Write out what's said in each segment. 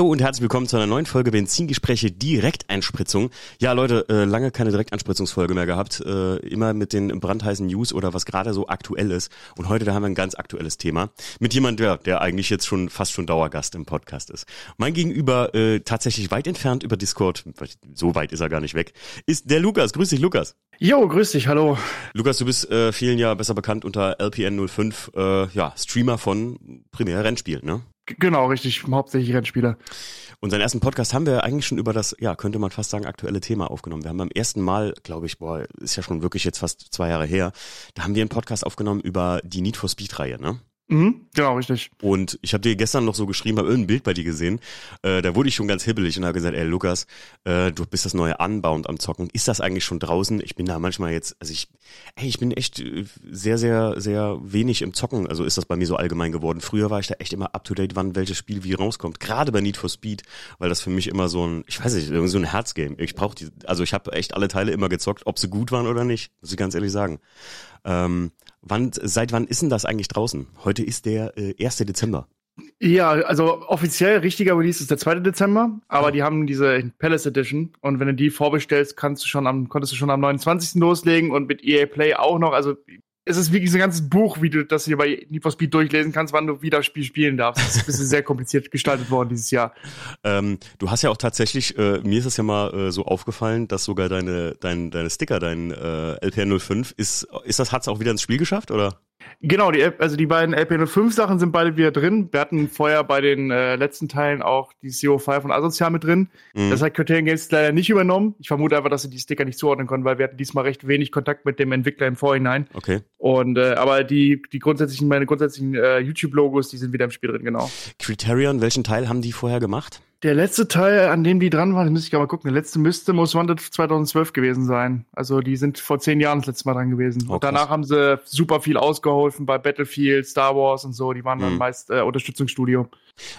Hallo und herzlich willkommen zu einer neuen Folge Benzingespräche Direkteinspritzung. Ja, Leute, äh, lange keine Direkteinspritzungsfolge mehr gehabt. Äh, immer mit den brandheißen News oder was gerade so aktuell ist. Und heute da haben wir ein ganz aktuelles Thema mit jemandem, der, der eigentlich jetzt schon fast schon Dauergast im Podcast ist. Mein Gegenüber äh, tatsächlich weit entfernt über Discord, so weit ist er gar nicht weg, ist der Lukas. Grüß dich, Lukas. Jo, grüß dich, hallo. Lukas, du bist äh, vielen ja besser bekannt unter LPN05, äh, ja, Streamer von Primär Rennspiel, ne? Genau, richtig, hauptsächlich Rennspieler. Unseren ersten Podcast haben wir eigentlich schon über das, ja, könnte man fast sagen, aktuelle Thema aufgenommen. Wir haben beim ersten Mal, glaube ich, boah, ist ja schon wirklich jetzt fast zwei Jahre her, da haben wir einen Podcast aufgenommen über die Need for Speed Reihe, ne? Mhm, genau, richtig. Und ich habe dir gestern noch so geschrieben, habe irgendein Bild bei dir gesehen. Äh, da wurde ich schon ganz hibbelig und habe gesagt, ey Lukas, äh, du bist das neue Unbound am Zocken. Ist das eigentlich schon draußen? Ich bin da manchmal jetzt, also ich, ey, ich bin echt äh, sehr, sehr, sehr wenig im Zocken. Also ist das bei mir so allgemein geworden. Früher war ich da echt immer up to date, wann welches Spiel wie rauskommt. Gerade bei Need for Speed, weil das für mich immer so ein, ich weiß nicht, so ein Herzgame. Ich brauche die, also ich habe echt alle Teile immer gezockt, ob sie gut waren oder nicht, muss ich ganz ehrlich sagen. Ähm, wann, seit wann ist denn das eigentlich draußen? Heute ist der äh, 1. Dezember. Ja, also offiziell richtiger Release ist der 2. Dezember, aber oh. die haben diese Palace Edition und wenn du die vorbestellst, kannst du schon am, konntest du schon am 29. loslegen und mit EA Play auch noch. Also es ist wirklich so ein ganzes Buch, wie du das hier bei Need for Speed durchlesen kannst, wann du wieder das Spiel spielen darfst. Das ist ein bisschen sehr kompliziert gestaltet worden dieses Jahr. Ähm, du hast ja auch tatsächlich, äh, mir ist es ja mal äh, so aufgefallen, dass sogar deine, dein, deine Sticker, dein äh, LPR05, ist, ist das, hat's auch wieder ins Spiel geschafft, oder? Genau, die, also die beiden LP05-Sachen sind beide wieder drin. Wir hatten vorher bei den äh, letzten Teilen auch die CO5 von Asozial mit drin. Mhm. Das hat Criterion Games leider nicht übernommen. Ich vermute einfach, dass sie die Sticker nicht zuordnen konnten, weil wir hatten diesmal recht wenig Kontakt mit dem Entwickler im Vorhinein. Okay. Und äh, aber die, die grundsätzlichen, meine grundsätzlichen äh, YouTube-Logos, die sind wieder im Spiel drin, genau. Criterion, welchen Teil haben die vorher gemacht? Der letzte Teil, an dem die dran waren, müsste ich gerade mal gucken. Der letzte müsste Most Wanted 2012 gewesen sein. Also die sind vor zehn Jahren das letzte Mal dran gewesen. Oh, und danach haben sie super viel ausgeholfen bei Battlefield, Star Wars und so. Die waren dann hm. meist äh, Unterstützungsstudio.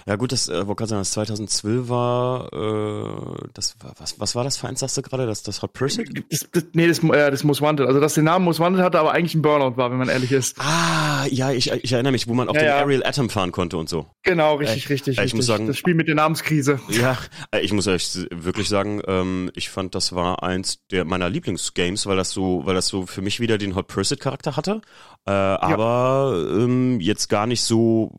Ja gut, das, äh, wo kann sagen, das 2012 war, äh, das war, was, was war das für eins, sagst du gerade, das, das Hot Pursuit? Das, das, nee, das, äh, das Most Wanted, also dass der Name Most Wanted hatte, aber eigentlich ein Burnout war, wenn man ehrlich ist. Ah, ja, ich, ich erinnere mich, wo man auf ja, den ja. Aerial Atom fahren konnte und so. Genau, richtig, äh, richtig, äh, ich richtig. Muss sagen, das Spiel mit der Namenskrise. Ja, äh, ich muss euch wirklich sagen, ähm, ich fand, das war eins der meiner Lieblingsgames, weil das so, weil das so für mich wieder den Hot Pursuit Charakter hatte, äh, aber ähm, jetzt gar nicht so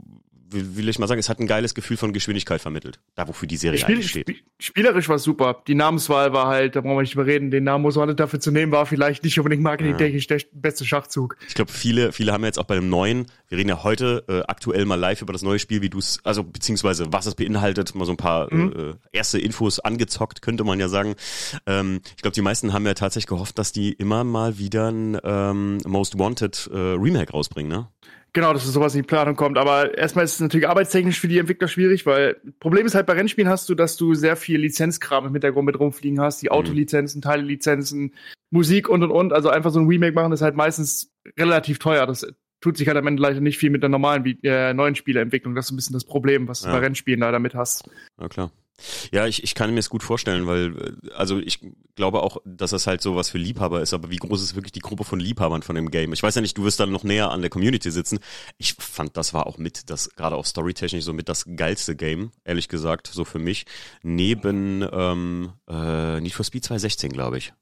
will ich mal sagen, es hat ein geiles Gefühl von Geschwindigkeit vermittelt. Da, wofür die Serie Spiel, eigentlich steht. Spielerisch war super. Die Namenswahl war halt, da brauchen wir nicht überreden, den Namen muss man dafür zu nehmen, war vielleicht nicht unbedingt marketingtechnisch ja. der beste Schachzug. Ich glaube, viele, viele haben jetzt auch bei dem neuen, wir reden ja heute äh, aktuell mal live über das neue Spiel, wie du es, also beziehungsweise was es beinhaltet, mal so ein paar mhm. äh, erste Infos angezockt, könnte man ja sagen. Ähm, ich glaube, die meisten haben ja tatsächlich gehofft, dass die immer mal wieder ein ähm, Most Wanted äh, Remake rausbringen, ne? Genau, dass sowas in die Planung kommt. Aber erstmal ist es natürlich arbeitstechnisch für die Entwickler schwierig, weil Problem ist halt bei Rennspielen hast du, dass du sehr viel Lizenzkram im Hintergrund mit rumfliegen hast, die mhm. Autolizenzen, Teilelizenzen, Musik und und und. Also einfach so ein Remake machen ist halt meistens relativ teuer. Das tut sich halt am Ende leider nicht viel mit der normalen, äh, neuen Spieleentwicklung. Das ist ein bisschen das Problem, was ja. du bei Rennspielen leider mit hast. Ja, klar. Ja, ich, ich kann mir es gut vorstellen, weil, äh, also ich glaube auch, dass das halt so was für Liebhaber ist, aber wie groß ist wirklich die Gruppe von Liebhabern von dem Game? Ich weiß ja nicht, du wirst dann noch näher an der Community sitzen. Ich fand, das war auch mit, das gerade auch storytechnisch so mit das geilste Game, ehrlich gesagt, so für mich. Neben ähm, äh, Need for Speed 2016, glaube ich.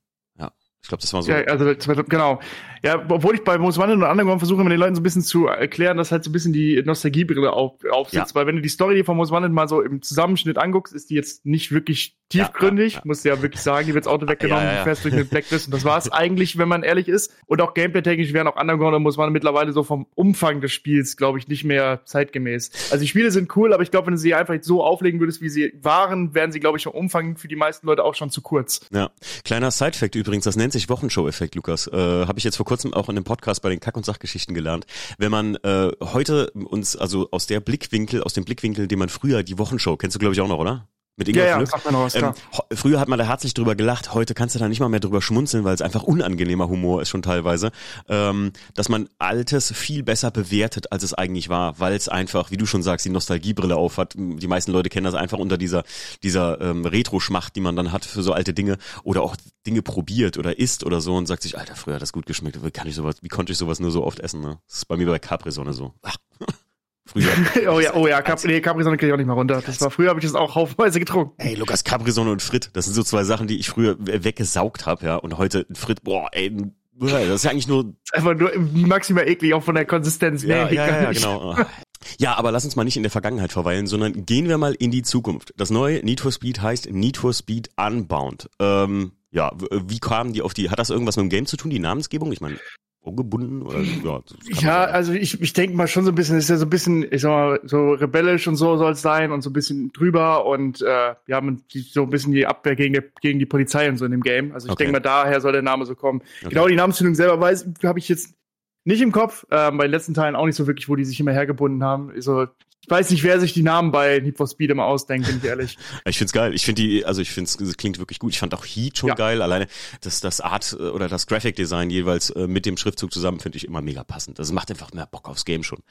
Ich glaube, das war so. Ja, also genau. Ja, obwohl ich bei Most Wanted und anderen versuche, immer den Leuten so ein bisschen zu erklären, dass halt so ein bisschen die Nostalgiebrille auf, aufsitzt. Ja. Weil wenn du die Story von Most Wanted mal so im Zusammenschnitt anguckst, ist die jetzt nicht wirklich tiefgründig. Ja, ja, Musst du ja wirklich sagen, die wird das Auto weggenommen, ja, ja, fährst durch eine Blacklist. Und das war es eigentlich, wenn man ehrlich ist. Und auch gameplay-technisch wären auch Underground und Most Wanted mittlerweile so vom Umfang des Spiels, glaube ich, nicht mehr zeitgemäß. Also die Spiele sind cool, aber ich glaube, wenn du sie einfach so auflegen würdest, wie sie waren, wären sie, glaube ich, vom Umfang für die meisten Leute auch schon zu kurz. Ja. Kleiner Side-Fact übrigens, das nennt nennt sich Wochenshow-Effekt, Lukas. Äh, Habe ich jetzt vor kurzem auch in dem Podcast bei den Kack- und Sachgeschichten gelernt. Wenn man äh, heute uns, also aus der Blickwinkel, aus dem Blickwinkel, den man früher die Wochenshow, kennst du glaube ich auch noch, oder? Mit Ingolf ja, ja, noch was, ähm, früher hat man da herzlich drüber gelacht, heute kannst du da nicht mal mehr drüber schmunzeln, weil es einfach unangenehmer Humor ist schon teilweise, ähm, dass man Altes viel besser bewertet, als es eigentlich war, weil es einfach, wie du schon sagst, die Nostalgiebrille aufhat. Die meisten Leute kennen das einfach unter dieser, dieser ähm, Retro-Schmacht, die man dann hat für so alte Dinge oder auch Dinge probiert oder isst oder so und sagt sich, Alter, früher hat das gut geschmeckt, wie kann ich sowas, wie konnte ich sowas nur so oft essen? Ne? Das ist bei mir bei Capri-Sonne so. Ach. Früher. oh ja, oh ja, Cap nee, Capri-Sonne kriege ich auch nicht mehr runter. Das war früher habe ich das auch haufenweise getrunken. Ey, Lukas, Capri-Sonne und Frit, das sind so zwei Sachen, die ich früher weggesaugt habe, ja. Und heute Frit, boah, ey, das ist ja eigentlich nur. Einfach nur maximal eklig, auch von der Konsistenz. Ja, nee, ja, ja, ja, genau. Ja, aber lass uns mal nicht in der Vergangenheit verweilen, sondern gehen wir mal in die Zukunft. Das neue Need for Speed heißt Need for Speed Unbound. Ähm, ja, wie kamen die auf die, hat das irgendwas mit dem Game zu tun, die Namensgebung? Ich meine, ungebunden oder ja. Ja, also ich, ich denke mal schon so ein bisschen, ist ja so ein bisschen, ich sag mal, so rebellisch und so soll es sein und so ein bisschen drüber und äh, wir haben so ein bisschen die Abwehr gegen die, gegen die Polizei und so in dem Game. Also ich okay. denke mal, daher soll der Name so kommen. Okay. Genau die Namensfindung selber weiß, habe ich jetzt nicht im Kopf, äh, bei den letzten Teilen auch nicht so wirklich, wo die sich immer hergebunden haben. Also ich weiß nicht, wer sich die Namen bei Need for Speed immer ausdenkt, bin ich ehrlich. ich find's geil. Ich finde die, also ich finde es klingt wirklich gut. Ich fand auch Heat schon ja. geil. Alleine das, das Art äh, oder das Graphic Design jeweils äh, mit dem Schriftzug zusammen finde ich immer mega passend. Das macht einfach mehr Bock aufs Game schon.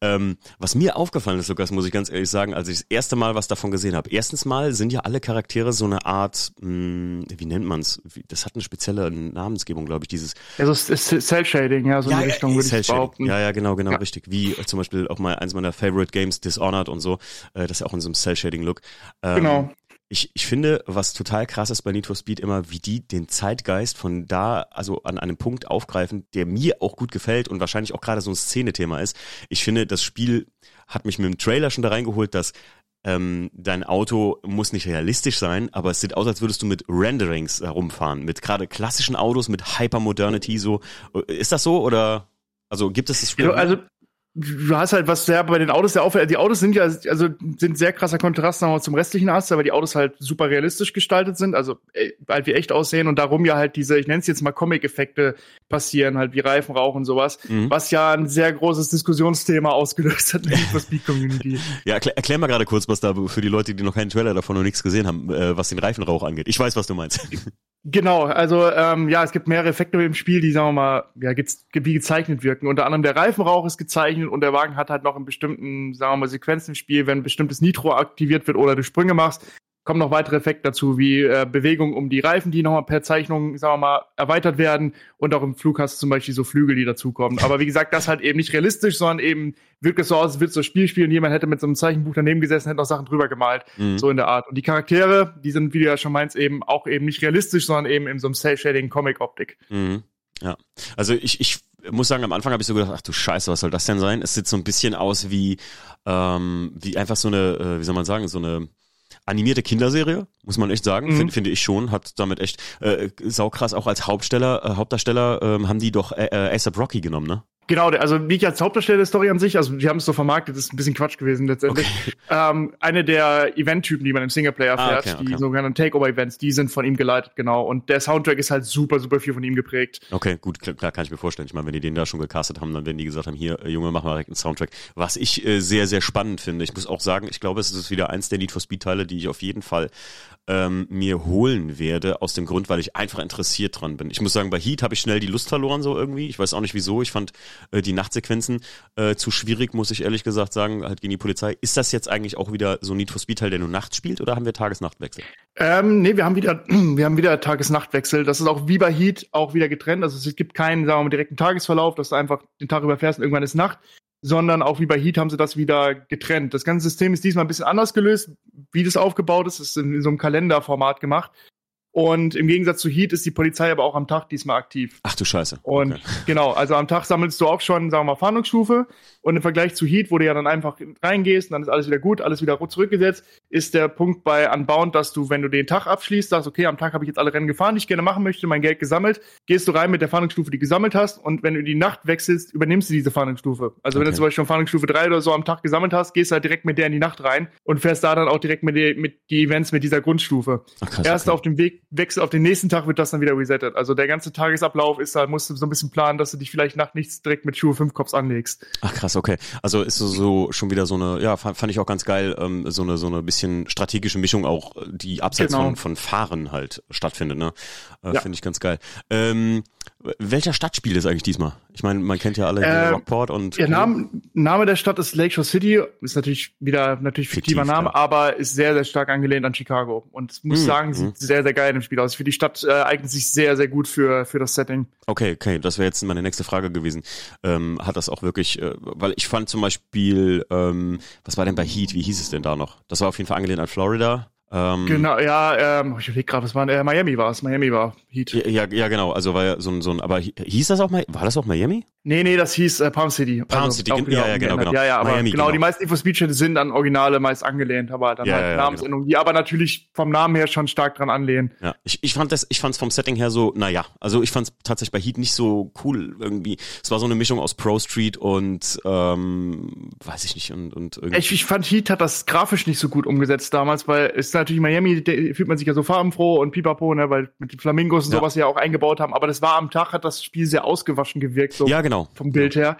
Ähm, was mir aufgefallen ist, Lukas, muss ich ganz ehrlich sagen, als ich das erste Mal was davon gesehen habe. Erstens mal sind ja alle Charaktere so eine Art, mh, hm, wie nennt man's? Das hat eine spezielle Namensgebung, glaube ich, dieses. Ja, so Cell Shading, ja, so ja, in die Richtung würde ich behaupten. Ja, ja, genau, genau, ja. richtig. Wie zum Beispiel auch mal eins meiner Favorite Games Games, Dishonored und so, äh, das ist ja auch in so einem Cell-Shading-Look. Ähm, genau. Ich, ich finde, was total krass ist bei Need for Speed immer, wie die den Zeitgeist von da, also an einem Punkt aufgreifen, der mir auch gut gefällt und wahrscheinlich auch gerade so ein Szenethema ist. Ich finde, das Spiel hat mich mit dem Trailer schon da reingeholt, dass ähm, dein Auto muss nicht realistisch sein, aber es sieht aus, als würdest du mit Renderings herumfahren, mit gerade klassischen Autos, mit Hypermodernity so. Ist das so oder also gibt es das Spiel? Also, du hast halt was sehr bei den Autos sehr auffällt. Die Autos sind ja also sind sehr krasser Kontrast nochmal zum restlichen Ast, weil die Autos halt super realistisch gestaltet sind, also äh, halt wie echt aussehen und darum ja halt diese, ich nenne es jetzt mal Comic-Effekte passieren, halt wie Reifenrauch und sowas, mhm. was ja ein sehr großes Diskussionsthema ausgelöst hat in der Speed Community. ja, erklär, erklär mal gerade kurz, was da für die Leute, die noch keinen Trailer davon noch nichts gesehen haben, äh, was den Reifenrauch angeht. Ich weiß, was du meinst. Genau, also ähm, ja, es gibt mehrere Effekte im Spiel, die, sagen wir mal, ja, wie gezeichnet wirken. Unter anderem der Reifenrauch ist gezeichnet und der Wagen hat halt noch in bestimmten, sagen wir mal, Sequenzen im Spiel, wenn bestimmtes Nitro aktiviert wird oder du Sprünge machst, kommen noch weitere Effekte dazu, wie äh, Bewegung um die Reifen, die nochmal per Zeichnung, sagen wir mal, erweitert werden. Und auch im Flug hast du zum Beispiel so Flügel, die dazukommen. Aber wie gesagt, das halt eben nicht realistisch, sondern eben wirkt es so aus, als würdest du das Spiel spielen. Jemand hätte mit so einem Zeichenbuch daneben gesessen, hätte noch Sachen drüber gemalt. Mhm. So in der Art. Und die Charaktere, die sind, wie du ja schon meinst, eben auch eben nicht realistisch, sondern eben in so einem Cell-Shading-Comic-Optik. Mhm. Ja. Also ich, ich muss sagen, am Anfang habe ich so gedacht, ach du Scheiße, was soll das denn sein? Es sieht so ein bisschen aus wie, ähm, wie einfach so eine, äh, wie soll man sagen, so eine animierte Kinderserie, muss man echt sagen, mhm. finde find ich schon, hat damit echt äh, saukrass auch als Hauptsteller, äh, Hauptdarsteller ähm, haben die doch äh, äh, ASAP Rocky genommen, ne? Genau, also nicht als Hauptdarsteller der Story an sich, also die haben es so vermarktet, das ist ein bisschen Quatsch gewesen letztendlich. Okay. Ähm, eine der Event-Typen, die man im Singleplayer ah, fährt, okay, okay. die sogenannten Takeover-Events, die sind von ihm geleitet, genau. Und der Soundtrack ist halt super, super viel von ihm geprägt. Okay, gut, klar, klar kann ich mir vorstellen. Ich meine, wenn die den da schon gecastet haben, dann werden die gesagt haben, hier, äh, Junge, mach mal direkt einen Soundtrack. Was ich äh, sehr, sehr spannend finde. Ich muss auch sagen, ich glaube, es ist wieder eins der Need for Speed-Teile, die ich auf jeden Fall ähm, mir holen werde, aus dem Grund, weil ich einfach interessiert dran bin. Ich muss sagen, bei Heat habe ich schnell die Lust verloren, so irgendwie. Ich weiß auch nicht wieso. Ich fand äh, die Nachtsequenzen äh, zu schwierig, muss ich ehrlich gesagt sagen, halt gegen die Polizei. Ist das jetzt eigentlich auch wieder so Need for Speed-Teil, der nur nachts spielt, oder haben wir Tages-Nacht-Wechsel? Ähm, nee, wir haben wieder, wir haben wieder Tages-Nacht-Wechsel. Das ist auch wie bei Heat auch wieder getrennt. Also es gibt keinen, sagen wir mal, direkten Tagesverlauf, dass du einfach den Tag überfährst und irgendwann ist Nacht sondern auch wie bei Heat haben sie das wieder getrennt. Das ganze System ist diesmal ein bisschen anders gelöst. Wie das aufgebaut ist, ist in so einem Kalenderformat gemacht. Und im Gegensatz zu Heat ist die Polizei aber auch am Tag diesmal aktiv. Ach du Scheiße. Und okay. genau, also am Tag sammelst du auch schon, sagen wir mal, Fahndungsstufe. Und im Vergleich zu Heat, wo du ja dann einfach reingehst und dann ist alles wieder gut, alles wieder zurückgesetzt, ist der Punkt bei Unbound, dass du, wenn du den Tag abschließt, sagst, okay, am Tag habe ich jetzt alle Rennen gefahren, die ich gerne machen möchte, mein Geld gesammelt, gehst du rein mit der Fahndungsstufe, die du gesammelt hast. Und wenn du die Nacht wechselst, übernimmst du diese Fahndungsstufe. Also okay. wenn du zum Beispiel schon Fahndungsstufe 3 oder so am Tag gesammelt hast, gehst du halt direkt mit der in die Nacht rein und fährst da dann auch direkt mit, die, mit die Events mit dieser Grundstufe. Ach, krass, Erst okay. auf dem Weg, wechsel auf den nächsten Tag wird das dann wieder resettet. Also der ganze Tagesablauf ist da, musst du so ein bisschen planen, dass du dich vielleicht nach nichts direkt mit Schuhe 5 Cops anlegst. Ach krass, okay. Also ist so, so schon wieder so eine, ja, fand, fand ich auch ganz geil, ähm, so eine so eine bisschen strategische Mischung auch, die abseits genau. von, von Fahren halt stattfindet, ne? Äh, ja. Finde ich ganz geil. Ähm, Welcher Stadt spielt es eigentlich diesmal? Ich meine, man kennt ja alle Äh, Rockport und. Der Name, Name der Stadt ist Lakeshore City, ist natürlich wieder natürlich fiktiver Fiktiv, Name, ja. aber ist sehr, sehr stark angelehnt an Chicago. Und muss Mhm, sagen, sieht sehr, sehr geil im Spiel aus. Für die Stadt äh, eignet sich sehr, sehr gut für, für das Setting. Okay, okay, das wäre jetzt meine nächste Frage gewesen. Ähm, hat das auch wirklich, äh, weil ich fand zum Beispiel, ähm, was war denn bei Heat? Wie hieß es denn da noch? Das war auf jeden Fall angelehnt an Florida. Ähm, Genau, ja, ähm, ich überlege gerade, was war äh, Miami war es, Miami war Heat. Ja, ja, genau. Also war ja so ein, so ein, aber hi- hieß das auch mal, war das auch Miami? Nee, nee, das hieß äh, Palm City. Palm City, auch ja, ja, genau, umgeändert. genau. Ja, ja, aber Miami, genau, genau. die meisten Info-Speeches sind an Originale meist angelehnt, aber dann Ja, halt ja, ja, Namensänderungen, die aber natürlich vom Namen her schon stark dran anlehnen. Ja, ich, ich fand das, ich fand's vom Setting her so, naja, also ich fand's tatsächlich bei Heat nicht so cool irgendwie. Es war so eine Mischung aus Pro Street und ähm, weiß ich nicht und und irgendwie. Ich, ich fand Heat hat das grafisch nicht so gut umgesetzt damals, weil es ist natürlich Miami, fühlt man sich ja so farbenfroh und pipapo, ne, weil mit den Flamingos und Ja. sowas ja auch eingebaut haben, aber das war am Tag, hat das Spiel sehr ausgewaschen gewirkt, so ja, genau. vom Bild her.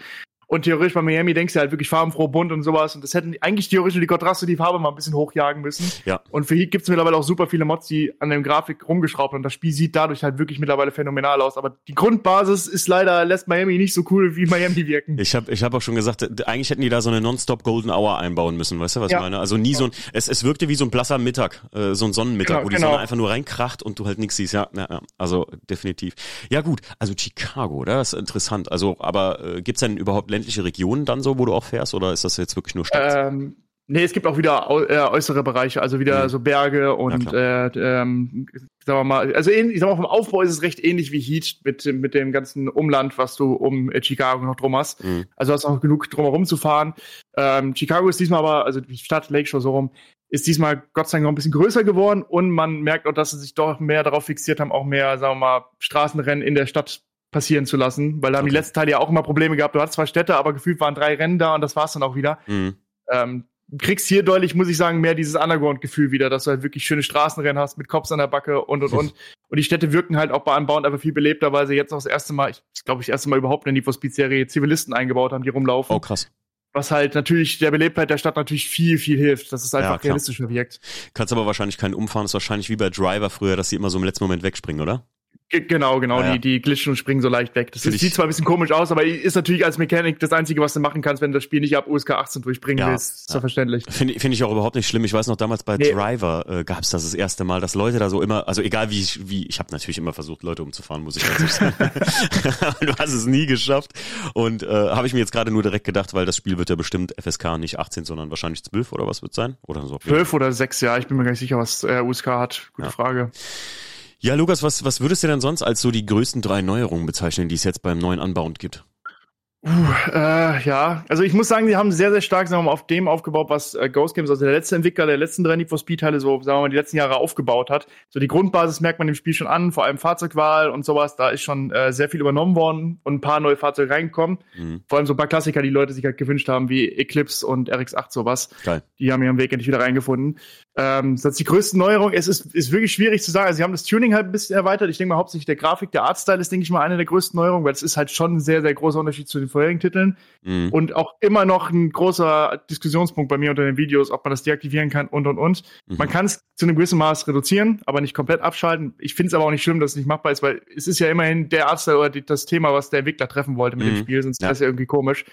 Und theoretisch bei Miami denkst du halt wirklich farbenfroh, bunt und sowas. Und das hätten eigentlich theoretisch nur die Kontraste, die Farbe mal ein bisschen hochjagen müssen. Ja. Und für Heat gibt's mittlerweile auch super viele Mods, die an der Grafik rumgeschraubt haben. und das Spiel sieht dadurch halt wirklich mittlerweile phänomenal aus. Aber die Grundbasis ist leider, lässt Miami nicht so cool wie Miami wirken. Ich habe ich hab auch schon gesagt, eigentlich hätten die da so eine Nonstop Golden Hour einbauen müssen, weißt du, was Ja. ich meine? Also nie so ein, es, es wirkte wie so ein blasser Mittag, äh, so ein Sonnenmittag, Genau, wo die genau. Sonne einfach nur reinkracht und du halt nichts siehst, ja, ja, ja, also definitiv. Ja gut, also Chicago, oder? Das ist interessant. Also, aber äh, gibt's denn überhaupt ländliche Regionen dann so, wo du auch fährst, oder ist das jetzt wirklich nur Stadt? Ähm, nee, es gibt auch wieder au äh, äußere Bereiche, also wieder Mhm. so Berge und äh, ähm, sagen wir mal, also ich sag mal, vom Aufbau ist es recht ähnlich wie Heat mit, dem- mit dem ganzen Umland, was du um äh, Chicago noch drum hast. Mhm. Also hast auch genug drumherum zu fahren. Ähm, Chicago ist diesmal aber, also die Stadt Lakeshore so rum, ist diesmal Gott sei Dank noch ein bisschen größer geworden und man merkt auch, dass sie sich doch mehr darauf fixiert haben, auch mehr, sagen wir mal, Straßenrennen in der Stadt passieren zu lassen, weil da haben die Okay. letzten Teile ja auch immer Probleme gehabt. Du hattest zwar Städte, aber gefühlt waren drei Rennen da und das war's dann auch wieder Mhm. ähm, du kriegst hier deutlich, muss ich sagen, mehr dieses Underground-Gefühl wieder, dass du halt wirklich schöne Straßenrennen hast mit Cops an der Backe und und und. und die Städte wirken halt auch bei Unbound einfach viel belebter, weil sie jetzt auch das erste Mal, ich glaube, ich das erste Mal überhaupt in Need for Speed-Serie Zivilisten eingebaut haben, die rumlaufen. Oh krass. Was halt natürlich der Belebtheit der Stadt natürlich viel, viel hilft, dass es einfach Ja, realistischer wirkt. Kannst aber wahrscheinlich keinen umfahren, ist wahrscheinlich wie bei Driver früher, dass sie immer so im letzten Moment wegspringen, oder? Ge genau, genau, Ah, ja. die, die glitschen und springen so leicht weg. Das ich- sieht zwar ein bisschen komisch aus, aber ist natürlich als Mechanik das Einzige, was du machen kannst, wenn du das Spiel nicht ab USK 18 durchbringen Ja, willst. Ist ja. ja verständlich. Finde find ich auch überhaupt nicht schlimm. Ich weiß noch damals bei Nee. Driver äh, gab es das das erste Mal, dass Leute da so immer, also egal wie ich, wie ich habe natürlich immer versucht, Leute umzufahren, muss ich ganz ehrlich sagen. du hast es nie geschafft. Und äh, habe ich mir jetzt gerade nur direkt gedacht, weil das Spiel wird ja bestimmt FSK nicht 18, sondern wahrscheinlich 12 oder was wird sein? Oder so. Zwölf oder sechs, ja, ich bin mir gar nicht sicher, was äh, USK hat. Gute. Frage. Ja, Lukas, was, was würdest du denn sonst als so die größten drei Neuerungen bezeichnen, die es jetzt beim neuen Unbound gibt? Uh, äh, ja, also ich muss sagen, die haben sehr, sehr stark sagen wir mal, auf dem aufgebaut, was äh, Ghost Games, also der letzte Entwickler der letzten drei Need for Speed Teile, so sagen wir mal, die letzten Jahre aufgebaut hat. So die Grundbasis merkt man im Spiel schon an, vor allem Fahrzeugwahl und sowas, da ist schon äh, sehr viel übernommen worden und ein paar neue Fahrzeuge reingekommen. Mhm. Vor allem so ein paar Klassiker, die Leute sich halt gewünscht haben, wie Eclipse und RX8 sowas. Geil. Die haben ihren Weg endlich wieder reingefunden. Ähm, das ist die größte Neuerung. Es ist, ist wirklich schwierig zu sagen. Also sie haben das Tuning halt ein bisschen erweitert. Ich denke mal hauptsächlich der Grafik, der Artstyle ist, denke ich mal, eine der größten Neuerungen, weil es ist halt schon ein sehr, sehr großer Unterschied zu den vorherigen Titeln. Mhm. Und auch immer noch ein großer Diskussionspunkt bei mir unter den Videos, ob man das deaktivieren kann und und und. Mhm. Man kann es zu einem gewissen Maß reduzieren, aber nicht komplett abschalten. Ich finde es aber auch nicht schlimm, dass es nicht machbar ist, weil es ist ja immerhin der Artstyle oder die, das Thema, was der Entwickler treffen wollte mit Mhm. dem Spiel, sonst Ja. wäre es ja irgendwie komisch.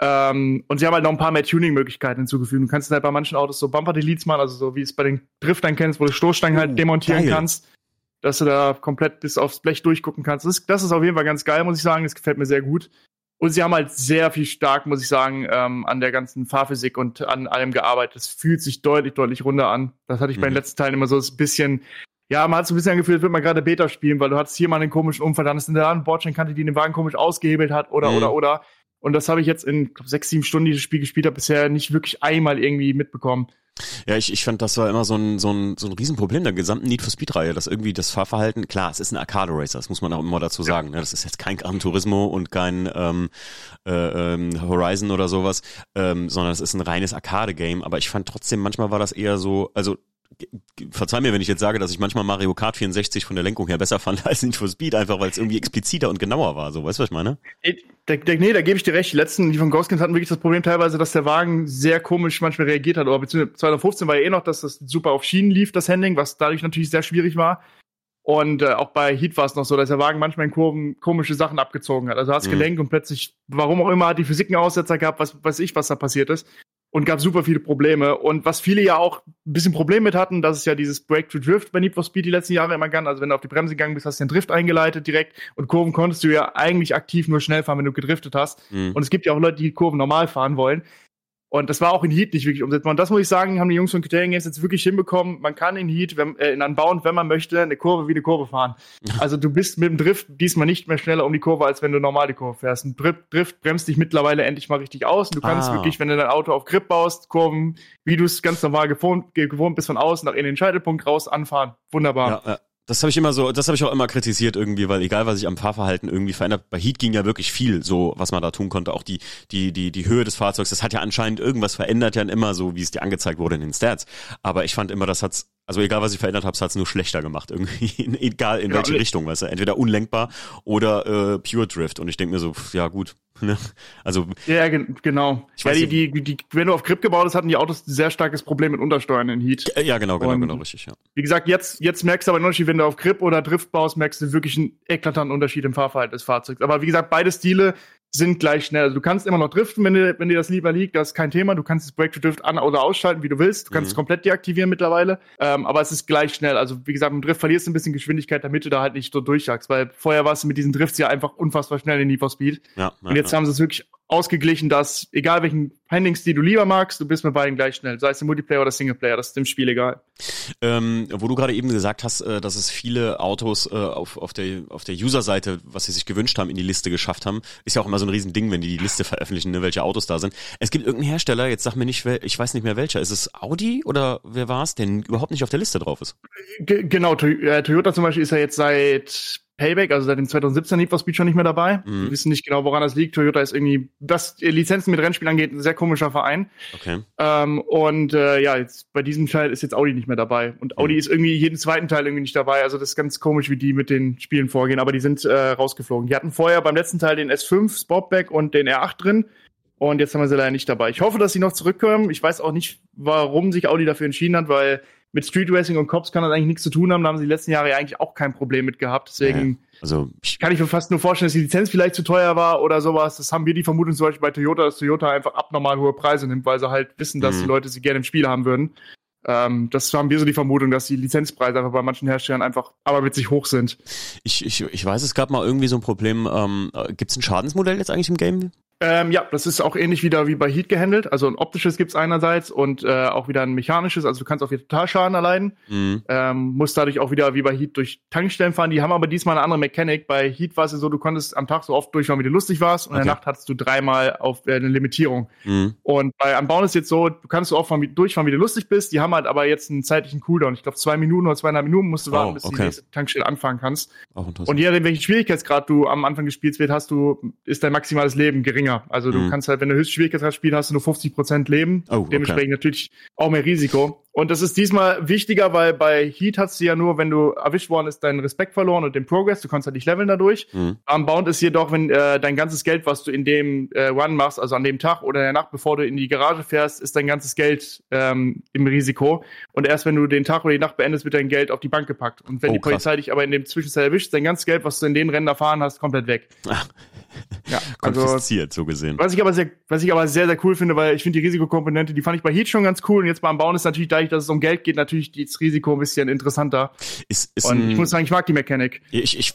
Ähm, und sie haben halt noch ein paar mehr Tuning-Möglichkeiten hinzugefügt. Du kannst halt bei manchen Autos so Bumper-Deletes machen, also so wie es bei den Driftern kennst, wo du Stoßstangen Oh, halt demontieren geil. kannst, dass du da komplett bis aufs Blech durchgucken kannst. Das ist, das ist auf jeden Fall ganz geil, muss ich sagen. Das gefällt mir sehr gut. Und sie haben halt sehr viel stark, muss ich sagen, ähm, an der ganzen Fahrphysik und an allem gearbeitet. Es fühlt sich deutlich, deutlich runder an. Das hatte ich bei den Mhm. letzten Teilen immer so ein bisschen, ja, man hat so ein bisschen angefühlt, als würde man gerade Beta spielen, weil du hattest hier mal einen komischen Unfall, dann ist in der anderen Bordsteinkante, die den Wagen komisch ausgehebelt hat, oder, Mhm. oder, oder. Und das habe ich jetzt in glaub, sechs, sieben Stunden, die ich das Spiel gespielt habe, bisher nicht wirklich einmal irgendwie mitbekommen. Ja, ich, ich fand, das war immer so ein, so ein, so ein Riesenproblem der gesamten Need for Speed-Reihe, dass irgendwie das Fahrverhalten, klar, es ist ein Arcade-Racer, das muss man auch immer dazu sagen. Ne? Das ist jetzt kein Gran Turismo und kein ähm, äh, ähm, Horizon oder sowas, ähm, sondern es ist ein reines Arcade-Game. Aber ich fand trotzdem, manchmal war das eher so, also verzeih mir, wenn ich jetzt sage, dass ich manchmal Mario Kart 64 von der Lenkung her besser fand als Need for Speed, einfach weil es irgendwie expliziter und genauer war. So, weißt du, was ich meine? Da, da, nee, da gebe ich dir recht. Die letzten, die von Ghost Games hatten wirklich das Problem teilweise, dass der Wagen sehr komisch manchmal reagiert hat. Aber beziehungsweise 2015 war ja eh noch, dass das super auf Schienen lief, das Handling, was dadurch natürlich sehr schwierig war. Und äh, auch bei Heat war es noch so, dass der Wagen manchmal in Kurven komische Sachen abgezogen hat. Also hast mhm. Gelenk und plötzlich, warum auch immer, hat die Physik einen Aussetzer gehabt, was weiß ich, was da passiert ist. Und gab super viele Probleme. Und was viele ja auch ein bisschen Problem mit hatten, das ist ja dieses Breakthrough Drift bei Need for Speed die letzten Jahre immer gern. Also wenn du auf die Bremse gegangen bist, hast du den Drift eingeleitet direkt. Und Kurven konntest du ja eigentlich aktiv nur schnell fahren, wenn du gedriftet hast. Mhm. Und es gibt ja auch Leute, die Kurven normal fahren wollen. Und das war auch in Heat nicht wirklich umsetzbar. Und das muss ich sagen, haben die Jungs von Criterion Games jetzt wirklich hinbekommen. Man kann in Heat, wenn, äh, in Unbound, wenn man möchte, eine Kurve wie eine Kurve fahren. Also du bist mit dem Drift diesmal nicht mehr schneller um die Kurve, als wenn du normal die Kurve fährst. Ein Drift, Drift bremst dich mittlerweile endlich mal richtig aus. Und du kannst ah. wirklich, wenn du dein Auto auf Grip baust, Kurven, wie du es ganz normal gewohnt, gewohnt bist, von außen nach in den Scheitelpunkt raus anfahren. Wunderbar. Ja, ja. Das habe ich immer so, das habe ich auch immer kritisiert irgendwie, weil egal was sich am Fahrverhalten irgendwie verändert, bei Heat ging ja wirklich viel, so was man da tun konnte, auch die die die die Höhe des Fahrzeugs, das hat ja anscheinend irgendwas verändert ja immer so, wie es dir angezeigt wurde in den Stats, aber ich fand immer, das hat's also egal was ich verändert habe, es hat's nur schlechter gemacht irgendwie, egal in ja, welche Richtung, weißt du, entweder unlenkbar oder äh, Pure Drift. Und ich denke mir so, ja gut, Ne? Also ja, genau. Ich ja, die, die, die, wenn du auf Grip gebaut hast, hatten die Autos ein sehr starkes Problem mit Untersteuern in Heat. Ja, genau, genau, Und, genau, richtig. Ja. Wie gesagt, jetzt, jetzt merkst du aber einen Unterschied, wenn du auf Grip oder Drift baust, merkst du wirklich einen eklatanten Unterschied im Fahrverhalten des Fahrzeugs. Aber wie gesagt, beide Stile sind gleich schnell. Also du kannst immer noch driften, wenn dir, wenn dir das lieber liegt, das ist kein Thema. Du kannst das Break to Drift an- oder ausschalten, wie du willst. Du kannst mhm. es komplett deaktivieren mittlerweile. Ähm, aber es ist gleich schnell. Also wie gesagt, im Drift verlierst du ein bisschen Geschwindigkeit, damit du da halt nicht so durchjagst. Weil vorher warst du mit diesen Drifts ja einfach unfassbar schnell in Need for Speed. Ja, ja, Und jetzt ja. haben sie es wirklich ausgeglichen, dass egal welchen Handlingsstil du lieber magst, du bist mit beiden gleich schnell. Sei es im Multiplayer oder Singleplayer, das ist dem Spiel egal. Ähm, wo du gerade eben gesagt hast, äh, dass es viele Autos äh, auf, auf der, auf der User-Seite, was sie sich gewünscht haben, in die Liste geschafft haben, ist ja auch immer so ein Riesending, wenn die die Liste veröffentlichen, ne, welche Autos da sind. Es gibt irgendeinen Hersteller, jetzt sag mir nicht, ich weiß nicht mehr welcher. Ist es Audi oder wer war es, der überhaupt nicht auf der Liste drauf ist? G genau, äh, Toyota zum Beispiel ist ja jetzt seit Payback, also seit dem 2017 Need for Speed schon nicht mehr dabei. Mhm. Wir wissen nicht genau, woran das liegt. Toyota ist irgendwie, was Lizenzen mit Rennspielen angeht, ein sehr komischer Verein. Okay. Ähm, und äh, ja, jetzt bei diesem Teil ist jetzt Audi nicht mehr dabei. Und Audi mhm. ist irgendwie jeden zweiten Teil irgendwie nicht dabei. Also das ist ganz komisch, wie die mit den Spielen vorgehen. Aber die sind äh, rausgeflogen. Die hatten vorher beim letzten Teil den S5 Sportback und den R8 drin. Und jetzt haben wir sie leider nicht dabei. Ich hoffe, dass sie noch zurückkommen. Ich weiß auch nicht, warum sich Audi dafür entschieden hat, weil mit Street Racing und Cops kann das eigentlich nichts zu tun haben. Da haben sie die letzten Jahre ja eigentlich auch kein Problem mit gehabt. Deswegen ja, also kann ich mir fast nur vorstellen, dass die Lizenz vielleicht zu teuer war oder sowas. Das haben wir die Vermutung zum Beispiel bei Toyota, dass Toyota einfach abnormal hohe Preise nimmt, weil sie halt wissen, dass mhm. die Leute sie gerne im Spiel haben würden. Ähm, das haben wir so die Vermutung, dass die Lizenzpreise einfach bei manchen Herstellern einfach aberwitzig hoch sind. Ich, ich, ich weiß, es gab mal irgendwie so ein Problem. Ähm, Gibt es ein Schadensmodell jetzt eigentlich im Game? Ähm, ja, das ist auch ähnlich wieder wie bei Heat gehandelt. Also ein optisches gibt's einerseits und äh, auch wieder ein mechanisches. Also du kannst auch wieder Totalschaden erleiden. Mhm. Ähm, musst dadurch auch wieder wie bei Heat durch Tankstellen fahren. Die haben aber diesmal eine andere Mechanik. Bei Heat war es so, du konntest am Tag so oft durchfahren, wie du lustig warst. Und okay. in der Nacht hattest du dreimal auf äh, eine Limitierung. Mhm. Und bei Unbound ist jetzt so, du kannst so oft durchfahren, wie du lustig bist. Die haben halt aber jetzt einen zeitlichen Cooldown. Ich glaube, zwei Minuten oder zweieinhalb Minuten musst du warten, oh, bis okay. die nächste Tankstelle anfangen kannst. und je nachdem, welchen Schwierigkeitsgrad du am Anfang gespielt wird, hast du, ist dein maximales Leben geringer geringer. Also du mhm. kannst halt, wenn du Höchstschwierigkeitsgrad spielst, hast du nur 50 Prozent Leben. Oh, okay. Dementsprechend natürlich auch mehr Risiko. Und das ist diesmal wichtiger, weil bei Heat hast du ja nur, wenn du erwischt worden ist, deinen Respekt verloren und den Progress. Du kannst halt nicht leveln dadurch. Mhm. Am Bound ist jedoch, wenn äh, dein ganzes Geld, was du in dem äh, Run machst, also an dem Tag oder in der Nacht, bevor du in die Garage fährst, ist dein ganzes Geld ähm, im Risiko. Und erst wenn du den Tag oder die Nacht beendest, wird dein Geld auf die Bank gepackt. Und wenn oh, die Polizei dich aber in dem Zwischenzeit erwischt, dein ganzes Geld, was du in den Rennen erfahren hast, komplett weg. Ach. Ja, also, Konfisziert, so gesehen. Was ich aber sehr, was ich aber sehr, sehr cool finde, weil ich finde die Risikokomponente, die fand ich bei Heat schon ganz cool und jetzt beim Bauen ist natürlich dadurch, dass es um Geld geht, natürlich das Risiko ein bisschen interessanter. Ist, ist und ich muss sagen, ich mag die Mechanik. Ich, ich,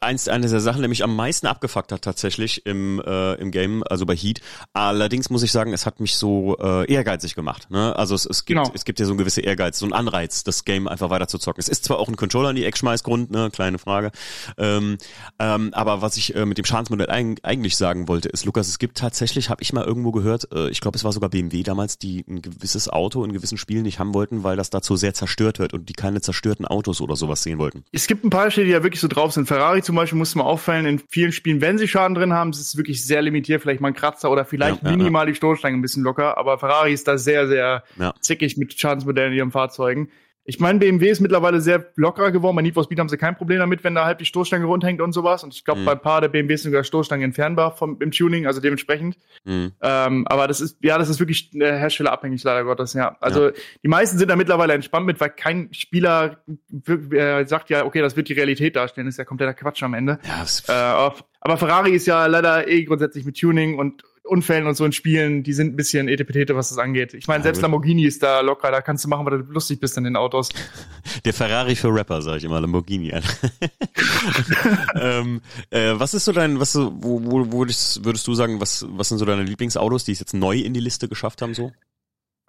eins, eine der Sachen, die mich am meisten abgefuckt hat tatsächlich im, äh, im Game, also bei Heat. Allerdings muss ich sagen, es hat mich so äh, ehrgeizig gemacht. Ne? Also es, es, gibt, genau. es gibt ja so ein gewisse Ehrgeiz, so ein Anreiz, das Game einfach weiter zu zocken. Es ist zwar auch ein Controller in die Eckschmeißgrund, ne, kleine Frage. Ähm, ähm, aber was ich äh, mit dem Schadensmodell eigentlich sagen wollte, ist, Lukas, es gibt tatsächlich, habe ich mal irgendwo gehört, äh, ich glaube, es war sogar BMW damals, die ein gewisses Auto in gewissen Spielen nicht haben wollten, weil das dazu sehr zerstört wird und die keine zerstörten Autos oder sowas sehen wollten. Es gibt ein paar Spiele, die ja wirklich so drauf sind. Ferrari zum Beispiel muss man auffallen, in vielen Spielen, wenn sie Schaden drin haben, ist es wirklich sehr limitiert, vielleicht mal ein Kratzer oder vielleicht ja, minimal ja. die Stoßstange ein bisschen locker, aber Ferrari ist da sehr, sehr zickig mit Schadensmodellen in ihren Fahrzeugen. Ich meine, BMW ist mittlerweile sehr lockerer geworden. Bei Need for Speed haben sie kein Problem damit, wenn da halt die Stoßstange runterhängt und sowas. Und ich glaube, mhm. bei ein paar der BMWs sind sogar Stoßstangen entfernbar vom, im Tuning, also dementsprechend. Mhm. Ähm, aber das ist, ja, das ist wirklich äh, herstellerabhängig, leider Gottes, ja. Also ja. die meisten sind da mittlerweile entspannt mit, weil kein Spieler äh, sagt ja, okay, das wird die Realität darstellen. Das ist ja kompletter Quatsch am Ende. Ja, äh, aber Ferrari ist ja leider eh grundsätzlich mit Tuning und Unfällen und so in Spielen, die sind ein bisschen etepetete, was das angeht. Ich meine, selbst Lamborghini ist da locker, da kannst du machen, was du lustig bist in den Autos. Der Ferrari für Rapper, sag ich immer, Lamborghini. ähm, äh, was ist so dein, was wo, wo würdest, würdest du sagen, was, was sind so deine Lieblingsautos, die es jetzt neu in die Liste geschafft haben, so?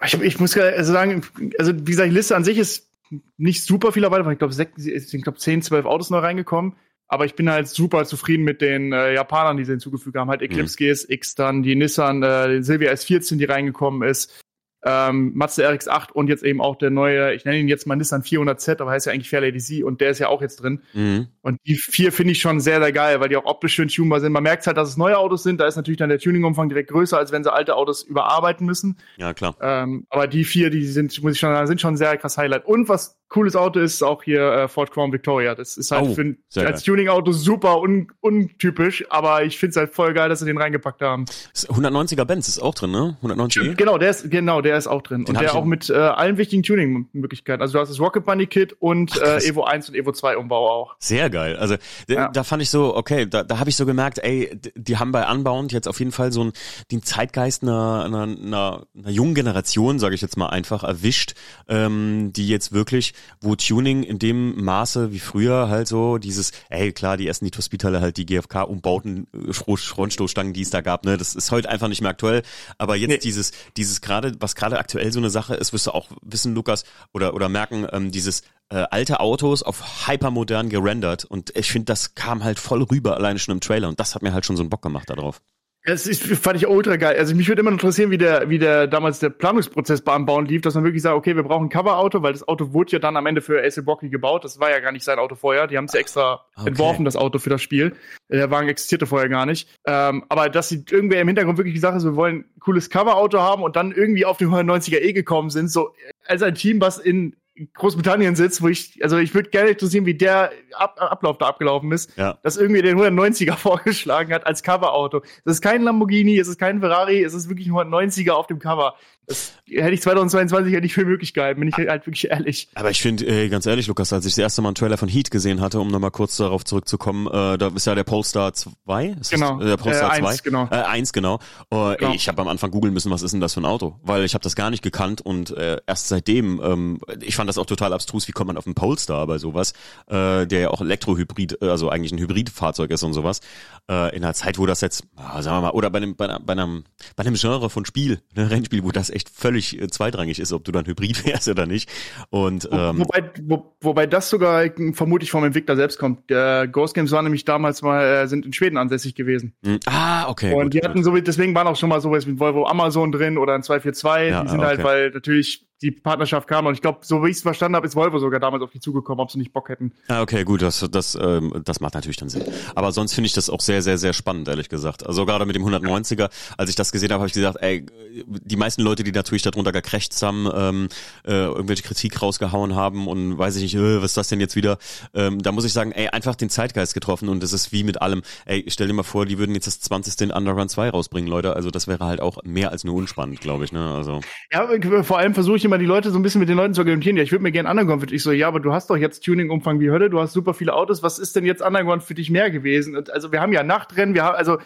Ich, ich muss sagen, also wie gesagt, die Liste an sich ist nicht super viel dabei, weil ich glaube, ich glaube, 10, 12 Autos neu reingekommen. Aber ich bin halt super zufrieden mit den äh, Japanern, die sie hinzugefügt haben. Halt Eclipse mhm. GSX, dann die Nissan, äh, die Silvia S14, die reingekommen ist ähm, Mazda RX-8 und jetzt eben auch der neue, ich nenne ihn jetzt mal Nissan 400Z, aber heißt ja eigentlich Fairlady Z und der ist ja auch jetzt drin. Mhm. Und die vier finde ich schon sehr, sehr geil, weil die auch optisch schön tunbar sind. Man merkt halt, dass es neue Autos sind, da ist natürlich dann der Tuningumfang direkt größer, als wenn sie alte Autos überarbeiten müssen. Ja, klar. Ähm, aber die vier, die sind, muss ich schon sagen, sind schon sehr krass Highlight. Und was cooles Auto ist, auch hier äh, Ford Crown Victoria. Das ist halt oh, für, als Tuning-Auto super un, untypisch, aber ich finde es halt voll geil, dass sie den reingepackt haben. 190er Benz ist auch drin, ne? 190 Genau, der ist, genau, der der ist auch drin. Den und der auch mit äh, allen wichtigen Tuning-Möglichkeiten. Also du hast das Rocket Bunny Kit und Ach, äh, Evo 1 und Evo 2 Umbau auch. Sehr geil. Also ja. da fand ich so, okay, da, da habe ich so gemerkt, ey, die haben bei Unbound jetzt auf jeden Fall so einen, den Zeitgeist einer, einer, einer, einer jungen Generation, sage ich jetzt mal einfach, erwischt, ähm, die jetzt wirklich, wo Tuning in dem Maße wie früher halt so dieses, ey, klar, die ersten Speed halt die GFK-Umbauten, äh, Frontstoßstangen, die es da gab, ne, das ist heute einfach nicht mehr aktuell. Aber jetzt nee. dieses, dieses gerade, was gerade aktuell so eine Sache ist, wirst du auch wissen, Lukas, oder, oder merken, ähm, dieses äh, alte Autos auf hypermodern gerendert. Und ich finde, das kam halt voll rüber, alleine schon im Trailer. Und das hat mir halt schon so einen Bock gemacht darauf. Das ist, fand ich ultra geil. Also mich würde immer interessieren, wie der, wie der damals der Planungsprozess beim Bauen lief, dass man wirklich sagt, okay, wir brauchen ein Coverauto, weil das Auto wurde ja dann am Ende für AC Brocky gebaut. Das war ja gar nicht sein Auto vorher. Die haben es ja extra okay. entworfen, das Auto für das Spiel. Der Wagen existierte vorher gar nicht. Ähm, aber dass sie irgendwer im Hintergrund wirklich gesagt hat, wir wollen ein cooles Coverauto haben und dann irgendwie auf den 190er E gekommen sind, so als ein Team, was in Großbritannien sitzt, wo ich, also ich würde gerne interessieren, wie der Ab Ablauf da abgelaufen ist, ja. dass irgendwie den 190er vorgeschlagen hat als Coverauto. Das ist kein Lamborghini, es ist kein Ferrari, es ist wirklich ein 190er auf dem Cover. Das hätte ich 2022 hätte ich für möglich gehalten, bin ich halt wirklich ehrlich. Aber ich finde, äh, ganz ehrlich, Lukas, als ich das erste Mal einen Trailer von Heat gesehen hatte, um nochmal kurz darauf zurückzukommen, äh, da ist ja der Polestar 2, ist genau. Das, äh, der Polestar äh, 2? Genau. Äh, 1, genau. Uh, genau. Ey, ich habe am Anfang googeln müssen, was ist denn das für ein Auto? Weil ich habe das gar nicht gekannt und äh, erst seitdem, ähm, ich fand das auch total abstrus, wie kommt man auf einen Polestar bei sowas, äh, der ja auch Elektrohybrid, also eigentlich ein Hybridfahrzeug ist und sowas. Äh, in einer Zeit, wo das jetzt, ah, sagen wir mal, oder bei einem, bei, einem, bei einem Genre von Spiel, ein Rennspiel, wo das echt völlig äh, zweitrangig ist, ob du dann Hybrid wärst oder nicht. Und ähm, wobei, wo, wobei das sogar vermutlich vom Entwickler selbst kommt. Der Ghost Games waren nämlich damals mal äh, sind in Schweden ansässig gewesen. Mhm. Ah, okay. Und gut, die hatten gut. so deswegen waren auch schon mal sowas wie Volvo Amazon drin oder ein 242. Ja, die sind halt, okay. halt, weil natürlich die Partnerschaft kam. Und ich glaube, so wie ich es verstanden habe, ist Volvo sogar damals auf die zugekommen, ob sie nicht Bock hätten. Ah, okay, gut, das, das, ähm, das macht natürlich dann Sinn. Aber sonst finde ich das auch sehr, sehr, sehr spannend, ehrlich gesagt. Also gerade mit dem 190er, als ich das gesehen habe, habe ich gesagt, ey, die meisten Leute, die natürlich darunter gekrächzt haben, ähm, äh, irgendwelche Kritik rausgehauen haben und weiß ich nicht, äh, was ist das denn jetzt wieder? Ähm, da muss ich sagen, ey, einfach den Zeitgeist getroffen und das ist wie mit allem. Ey, stell dir mal vor, die würden jetzt das 20. in Underrun 2 rausbringen, Leute. Also das wäre halt auch mehr als nur unspannend, glaube ich. Ne? Also. Ja, vor allem versuche ich immer die Leute so ein bisschen mit den Leuten zu argumentieren. Ja, ich würde mir gerne Underground. Ich so, ja, aber du hast doch jetzt Tuning-Umfang wie Hölle, du hast super viele Autos. Was ist denn jetzt Underground für dich mehr gewesen? Und also wir haben ja Nachtrennen, wir haben, also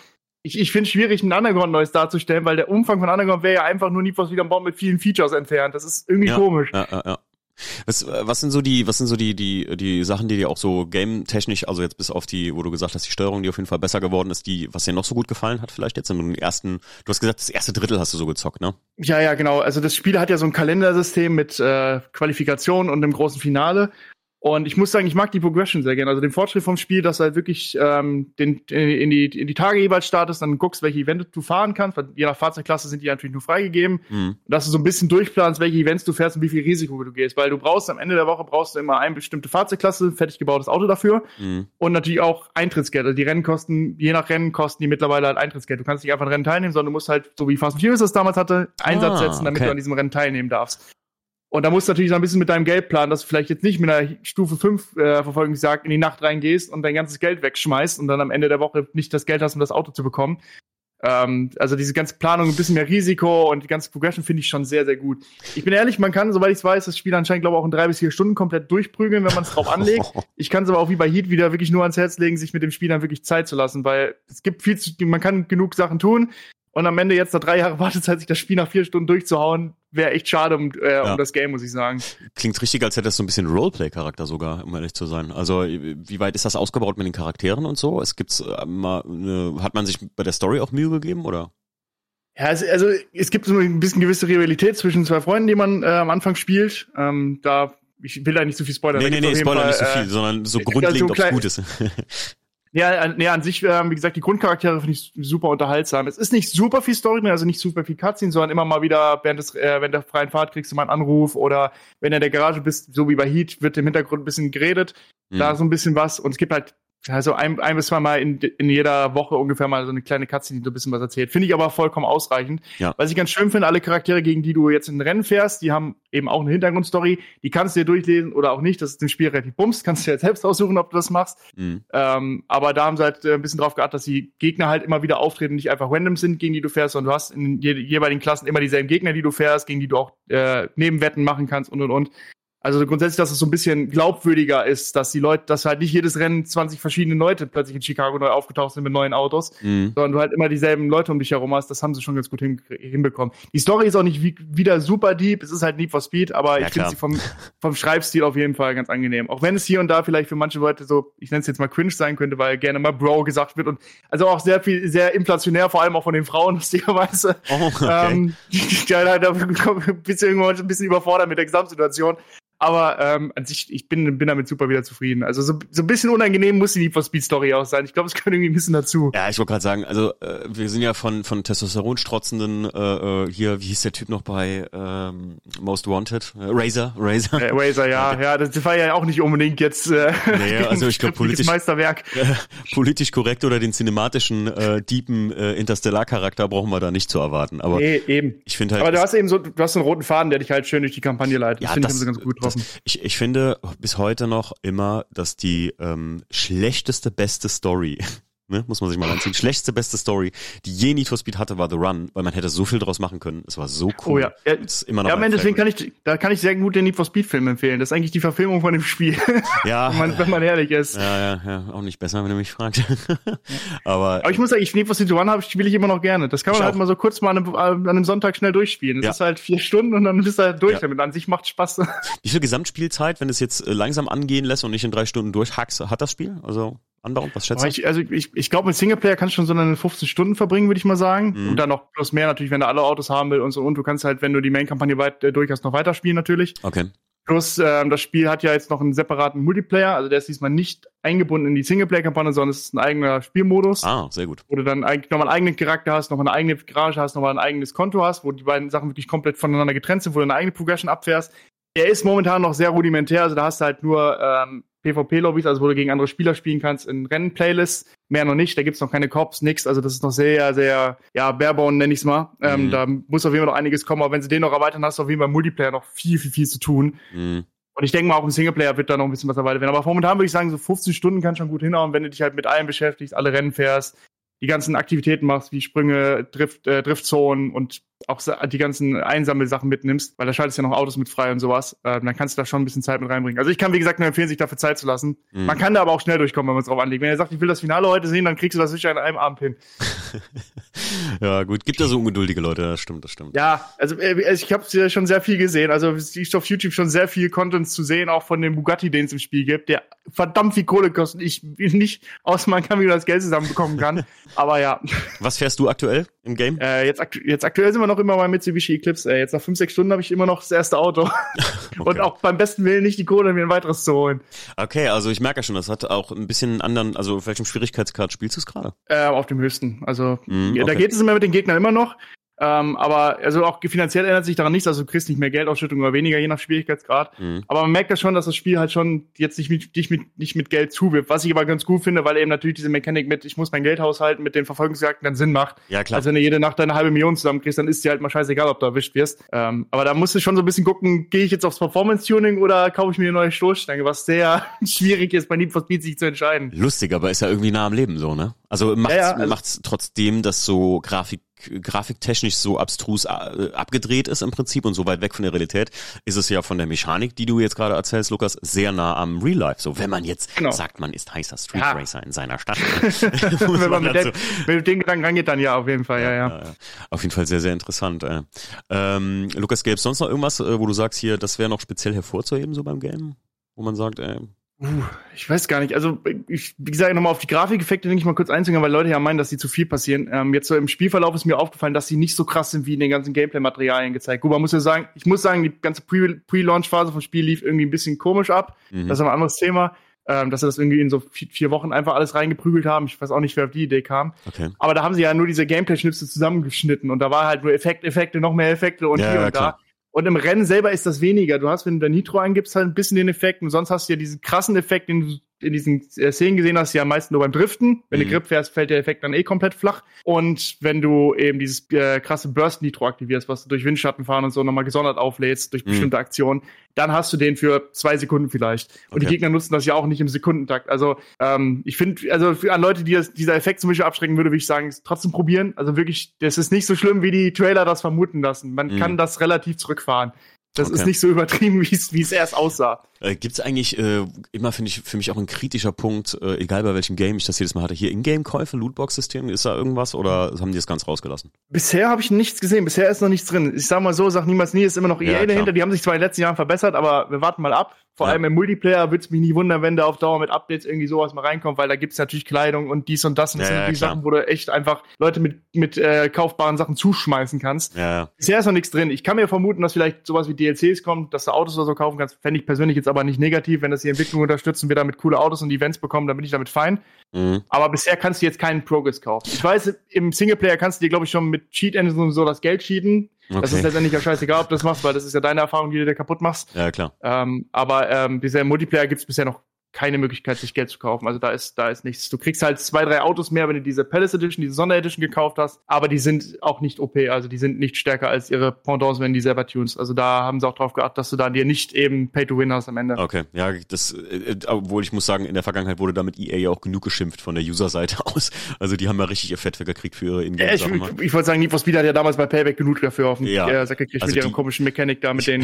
ich, ich finde es schwierig, ein Underground neues darzustellen, weil der Umfang von Underground wäre ja einfach nur Need for Speed am Baum mit vielen Features entfernt. Das ist irgendwie ja, komisch. Ja, ja. Was, was sind so die, was sind so die, die, die Sachen, die dir auch so game-technisch, also jetzt bis auf die, wo du gesagt hast, die Steuerung, die auf jeden Fall besser geworden ist, die, was dir noch so gut gefallen hat, vielleicht jetzt in den ersten, du hast gesagt, das erste Drittel hast du so gezockt, ne? Ja, ja, genau. Also das Spiel hat ja so ein Kalendersystem mit äh, Qualifikation und dem großen Finale. Und ich muss sagen, ich mag die Progression sehr gerne. Also den Fortschritt vom Spiel, dass du halt wirklich ähm, den, in, die, in die Tage jeweils startest, dann guckst, welche Events du fahren kannst, weil je nach Fahrzeugklasse sind die natürlich nur freigegeben. Mhm. Dass du so ein bisschen durchplanst, welche Events du fährst und wie viel Risiko du gehst. Weil du brauchst am Ende der Woche brauchst du immer eine bestimmte Fahrzeugklasse, fertig gebautes Auto dafür. Mhm. Und natürlich auch Eintrittsgeld. Also die Rennen kosten, je nach Rennen kosten die mittlerweile halt Eintrittsgeld. Du kannst nicht einfach ein Rennen teilnehmen, sondern du musst halt, so wie Fast and Furious das damals hatte, Einsatz ah, setzen, damit okay. du an diesem Rennen teilnehmen darfst. Und da musst du natürlich so ein bisschen mit deinem Geld planen, dass du vielleicht jetzt nicht mit einer Stufe 5 äh, Verfolgungsjagd in die Nacht reingehst und dein ganzes Geld wegschmeißt und dann am Ende der Woche nicht das Geld hast, um das Auto zu bekommen. Ähm, also diese ganze Planung, ein bisschen mehr Risiko und die ganze Progression finde ich schon sehr, sehr gut. Ich bin ehrlich, man kann, soweit ich weiß, das Spiel anscheinend, glaube ich, auch in drei bis vier Stunden komplett durchprügeln, wenn man es drauf anlegt. Ich kann es aber auch wie bei Heat wieder wirklich nur ans Herz legen, sich mit dem Spiel dann wirklich Zeit zu lassen, weil es gibt viel zu, man kann genug Sachen tun. Und am Ende jetzt nach drei Jahren Wartezeit, sich das Spiel nach vier Stunden durchzuhauen, wäre echt schade um, äh, ja. um das Game, muss ich sagen. Klingt richtig, als hätte das so ein bisschen Roleplay-Charakter sogar, um ehrlich zu sein. Also wie weit ist das ausgebaut mit den Charakteren und so? Es gibt's äh, mal, äh, hat man sich bei der Story auch Mühe gegeben, oder? Ja, also, also es gibt so ein bisschen gewisse Rivalität zwischen zwei Freunden, die man äh, am Anfang spielt. Ähm, da ich will da nicht so viel spoilern. Nee, nee, nee, Spoiler Fall, nicht so viel, äh, sondern so grundlegend, also, ob es gut ist. Ja, ja, an sich, äh, wie gesagt, die Grundcharaktere finde ich super unterhaltsam. Es ist nicht super viel Story mehr, also nicht super viel Cutscene, sondern immer mal wieder, während, des, äh, während der freien Fahrt kriegst du mal einen Anruf oder wenn du in der Garage bist, so wie bei Heat, wird im Hintergrund ein bisschen geredet. Mhm. Da so ein bisschen was. Und es gibt halt also ein, ein bis zwei Mal in, in jeder Woche ungefähr mal so eine kleine Katze, die so ein bisschen was erzählt. Finde ich aber vollkommen ausreichend. Ja. Was ich ganz schön finde, alle Charaktere, gegen die du jetzt in Rennen fährst, die haben eben auch eine Hintergrundstory. Die kannst du dir durchlesen oder auch nicht. Das ist im Spiel relativ bums. Kannst du jetzt selbst aussuchen, ob du das machst. Mhm. Ähm, aber da haben sie halt äh, ein bisschen drauf geachtet, dass die Gegner halt immer wieder auftreten, nicht einfach random sind, gegen die du fährst, sondern du hast in je, jeweiligen Klassen immer dieselben Gegner, die du fährst, gegen die du auch äh, Nebenwetten machen kannst und und und. Also grundsätzlich, dass es so ein bisschen glaubwürdiger ist, dass die Leute, dass halt nicht jedes Rennen 20 verschiedene Leute plötzlich in Chicago neu aufgetaucht sind mit neuen Autos, mhm. sondern du halt immer dieselben Leute um dich herum hast. Das haben sie schon ganz gut hin, hinbekommen. Die Story ist auch nicht wie, wieder super deep, es ist halt Need for Speed, aber ja, ich finde sie vom, vom Schreibstil auf jeden Fall ganz angenehm. Auch wenn es hier und da vielleicht für manche Leute so, ich nenne es jetzt mal cringe sein könnte, weil gerne mal Bro gesagt wird und also auch sehr viel, sehr inflationär, vor allem auch von den Frauen, lustigerweise. Oh, okay. ähm, die, die, die, du irgendwann ein bisschen überfordert mit der Gesamtsituation. Aber ähm, an sich, ich bin, bin damit super wieder zufrieden. Also so, so ein bisschen unangenehm muss die Need for Speed Story auch sein. Ich glaube, es gehört irgendwie ein bisschen dazu. Ja, ich wollte gerade sagen, also äh, wir sind ja von von Testosteron strotzenden äh, äh, hier, wie hieß der Typ noch bei ähm, Most Wanted? Äh, Razor, Razor. Äh, Razor, ja, ja, das war ja auch nicht unbedingt jetzt äh, nee, also ich glaube politisch Meisterwerk. Äh, politisch korrekt oder den cinematischen äh, deepen äh, Interstellar Charakter brauchen wir da nicht zu erwarten, aber nee, eben. Ich finde halt Aber du hast eben so du hast so einen roten Faden, der dich halt schön durch die Kampagne leitet. Ja, das finde ich ganz gut getroffen. Ich, ich finde bis heute noch immer, dass die ähm, schlechteste, beste Story Ne, muss man sich mal anziehen. Schlechteste, beste Story, die je Need for Speed hatte, war The Run, weil man hätte so viel draus machen können. Es war so cool. Oh ja. ja ist immer noch ja, Mensch, deswegen kann ich, da kann ich sehr gut den Need for Speed Film empfehlen. Das ist eigentlich die Verfilmung von dem Spiel. Ja. wenn, man, wenn man ehrlich ist. Ja, ja, ja. Auch nicht besser, wenn du mich fragst. Aber, Aber ich muss sagen, ich Need for Speed Run habe ich, will ich immer noch gerne. Das kann man halt auch. mal so kurz mal an einem, an einem Sonntag schnell durchspielen. Das ja. ist halt vier Stunden und dann bist du halt durch ja. damit. An sich macht Spaß. Wie viel Gesamtspielzeit, wenn es jetzt äh, langsam angehen lässt und nicht in drei Stunden durchhackst, hat das Spiel? Also, Anbau? Was schätzt du? Ich, also ich, ich glaube, mit Singleplayer kannst du schon so eine 15 Stunden verbringen, würde ich mal sagen. Mhm. Und dann noch plus mehr natürlich, wenn du alle Autos haben willst und so. Und du kannst halt, wenn du die Main-Kampagne weit äh, durch hast, noch weiterspielen natürlich. Okay. Plus, ähm, das Spiel hat ja jetzt noch einen separaten Multiplayer, also der ist diesmal nicht eingebunden in die Singleplayer-Kampagne, sondern es ist ein eigener Spielmodus. Ah, sehr gut. Wo du dann eigentlich nochmal einen eigenen Charakter hast, nochmal eine eigene Garage hast, nochmal ein eigenes Konto hast, wo die beiden Sachen wirklich komplett voneinander getrennt sind, wo du eine eigene Progression abfährst. Er ist momentan noch sehr rudimentär, also da hast du halt nur ähm, PvP-Lobbys, also wo du gegen andere Spieler spielen kannst, in Rennen-Playlists. Mehr noch nicht, da gibt's noch keine Cops, nix. Also das ist noch sehr, sehr, ja, barebone nenne ich's mal. Ähm, mhm. Da muss auf jeden Fall noch einiges kommen, aber wenn sie den noch erweitern, hast du auf jeden Fall im Multiplayer noch viel, viel, viel zu tun. Mhm. Und ich denke mal, auch im Singleplayer wird da noch ein bisschen was erweitert werden. Aber momentan würde ich sagen, so 15 Stunden kann schon gut hinhauen, wenn du dich halt mit allem beschäftigst, alle Rennen fährst, die ganzen Aktivitäten machst, wie Sprünge, Drift, äh, Driftzonen und auch die ganzen Einsammelsachen mitnimmst, weil da schaltest ja noch Autos mit frei und sowas, äh, dann kannst du da schon ein bisschen Zeit mit reinbringen. Also ich kann, wie gesagt, nur empfehlen, sich dafür Zeit zu lassen. Mhm. Man kann da aber auch schnell durchkommen, wenn man es drauf anlegt. Wenn er sagt, ich will das Finale heute sehen, dann kriegst du das sicher in einem Abend hin. ja, gut. Gibt da so ungeduldige Leute, das stimmt, das stimmt. Ja, also äh, ich habe ja schon sehr viel gesehen. Also ist auf YouTube schon sehr viel Content zu sehen, auch von dem Bugatti, den es im Spiel gibt, der verdammt viel Kohle kostet. Ich nicht aus meinem Kamera das Geld zusammenbekommen kann. aber ja. Was fährst du aktuell im Game? Äh, jetzt, aktu jetzt aktuell sind wir noch immer bei Mitsubishi Eclipse. Ey. Jetzt nach fünf, sechs Stunden habe ich immer noch das erste Auto. okay. Und auch beim besten Willen nicht die Kohle, mir ein weiteres zu holen. Okay, also ich merke ja schon, das hat auch ein bisschen einen anderen, also auf welchem Schwierigkeitsgrad spielst du es gerade? Äh, auf dem höchsten. Also mm, okay. da geht es immer mit den Gegnern immer noch. Ähm, aber also auch finanziell ändert sich daran nichts, also du kriegst nicht mehr Geldausschüttung oder weniger, je nach Schwierigkeitsgrad. Mhm. Aber man merkt das schon, dass das Spiel halt schon jetzt nicht mit, nicht mit, nicht mit Geld zuwirft, was ich aber ganz gut finde, weil eben natürlich diese Mechanik mit, ich muss mein Geld haushalten, mit den Verfolgungsjagden dann Sinn macht. Ja, klar. Also wenn du jede Nacht deine halbe Million zusammenkriegst, dann ist dir halt mal scheißegal, ob du erwischt wirst. Ähm, aber da musst du schon so ein bisschen gucken, gehe ich jetzt aufs Performance-Tuning oder kaufe ich mir eine neue Stoßstange, was sehr schwierig ist, bei Need for Speed sich zu entscheiden. Lustig, aber ist ja irgendwie nah am Leben so, ne? Also macht's, ja, ja, also macht's trotzdem, dass so Grafik grafiktechnisch so abstrus äh, abgedreht ist im Prinzip und so weit weg von der Realität, ist es ja von der Mechanik, die du jetzt gerade erzählst, Lukas, sehr nah am Real Life. So, wenn man jetzt genau. sagt, man ist heißer Street ja. Racer in seiner Stadt. wenn man mit, dem, mit dem Gedanken rangeht, dann ja, auf jeden Fall, ja, ja. ja. Auf jeden Fall sehr, sehr interessant. Äh. Ähm, Lukas, gäbe es sonst noch irgendwas, äh, wo du sagst, hier, das wäre noch speziell hervorzuheben so beim Game? Wo man sagt, äh, Uh, ich weiß gar nicht. Also, ich, wie gesagt, nochmal auf die Grafikeffekte denke ich mal kurz einzugehen, weil Leute ja meinen, dass die zu viel passieren. Ähm, jetzt so im Spielverlauf ist mir aufgefallen, dass sie nicht so krass sind wie in den ganzen Gameplay-Materialien gezeigt. Gut, man muss ja sagen, ich muss sagen, die ganze Pre-Launch-Phase vom Spiel lief irgendwie ein bisschen komisch ab. Mhm. Das ist ein anderes Thema. Ähm, dass sie das irgendwie in so vier, vier, Wochen einfach alles reingeprügelt haben. Ich weiß auch nicht, wer auf die Idee kam. Okay. Aber da haben sie ja nur diese Gameplay-Schnipsel zusammengeschnitten und da war halt nur Effekt, Effekte, noch mehr Effekte und ja, hier ja, und klar. da. Und im Rennen selber ist das weniger. Du hast, wenn du da Nitro eingibst, halt ein bisschen den Effekt und sonst hast du ja diesen krassen Effekt, den du in diesen äh, Szenen gesehen hast, ja meist nur beim Driften. Wenn mhm. du Grip fährst, fällt der Effekt dann eh komplett flach. Und wenn du eben dieses äh, krasse Burst Nitro aktivierst, was du durch Windschatten fahren und so nochmal gesondert auflädst, durch mhm. bestimmte Aktionen, dann hast du den für zwei Sekunden vielleicht. Und okay. die Gegner nutzen das ja auch nicht im Sekundentakt. Also ähm, ich finde, also für, an Leute, die das, dieser Effekt zum Beispiel abschrecken würde, würde ich sagen, trotzdem probieren. Also wirklich, das ist nicht so schlimm, wie die Trailer das vermuten lassen. Man mhm. kann das relativ zurückfahren. Das okay. ist nicht so übertrieben, wie es erst aussah. Äh, Gibt es eigentlich äh, immer, finde ich, für mich auch ein kritischer Punkt, äh, egal bei welchem Game ich das jedes Mal hatte, hier Ingame-Käufe, Lootbox-System, ist da irgendwas oder haben die das ganz rausgelassen? Bisher habe ich nichts gesehen, bisher ist noch nichts drin. Ich sag mal so, sag niemals nie, ist immer noch EA ja, dahinter, die haben sich zwar in den letzten Jahren verbessert, aber wir warten mal ab. Vor ja. allem im Multiplayer würde es mich nie wundern, wenn da auf Dauer mit Updates irgendwie sowas mal reinkommt, weil da gibt's natürlich Kleidung und dies und das und das ja, sind die Sachen, wo du echt einfach Leute mit, mit äh, kaufbaren Sachen zuschmeißen kannst. Ja. Bisher ist noch nichts drin. Ich kann mir vermuten, dass vielleicht sowas wie DLCs kommt, dass du Autos oder so kaufen kannst. Fände ich persönlich jetzt aber nicht negativ, wenn das die Entwicklung unterstützen, wir damit coole Autos und Events bekommen, dann bin ich damit fein. Mhm. Aber bisher kannst du jetzt keinen Progress kaufen. Ich weiß, im Singleplayer kannst du dir, glaube ich, schon mit Cheat Engines und so das Geld cheaten. Okay. Das ist letztendlich ja scheißegal, ob du das machst, weil das ist ja deine Erfahrung, die du dir kaputt machst. Ja, klar. Ähm, aber ähm, bisher im Multiplayer gibt es bisher noch keine Möglichkeit, sich Geld zu kaufen. Also da ist, da ist nichts. Du kriegst halt zwei, drei Autos mehr, wenn du diese Palace Edition, diese Sonderedition gekauft hast, aber die sind auch nicht OP, also die sind nicht stärker als ihre Pendants, wenn die selber tunst. Also da haben sie auch drauf geachtet, dass du da dir nicht eben Pay to Win hast am Ende. Okay, ja, das, äh, obwohl ich muss sagen, in der Vergangenheit wurde damit EA ja auch genug geschimpft von der User-Seite aus. Also die haben ja richtig ihr Fett gekriegt für ihre Ingame. Ja, ich, ich, ich wollte sagen, Need for Speed hat ja damals bei Payback genug dafür auf den ja. äh, Sack gekriegt also mit ihrem komischen Mechanik da, mit den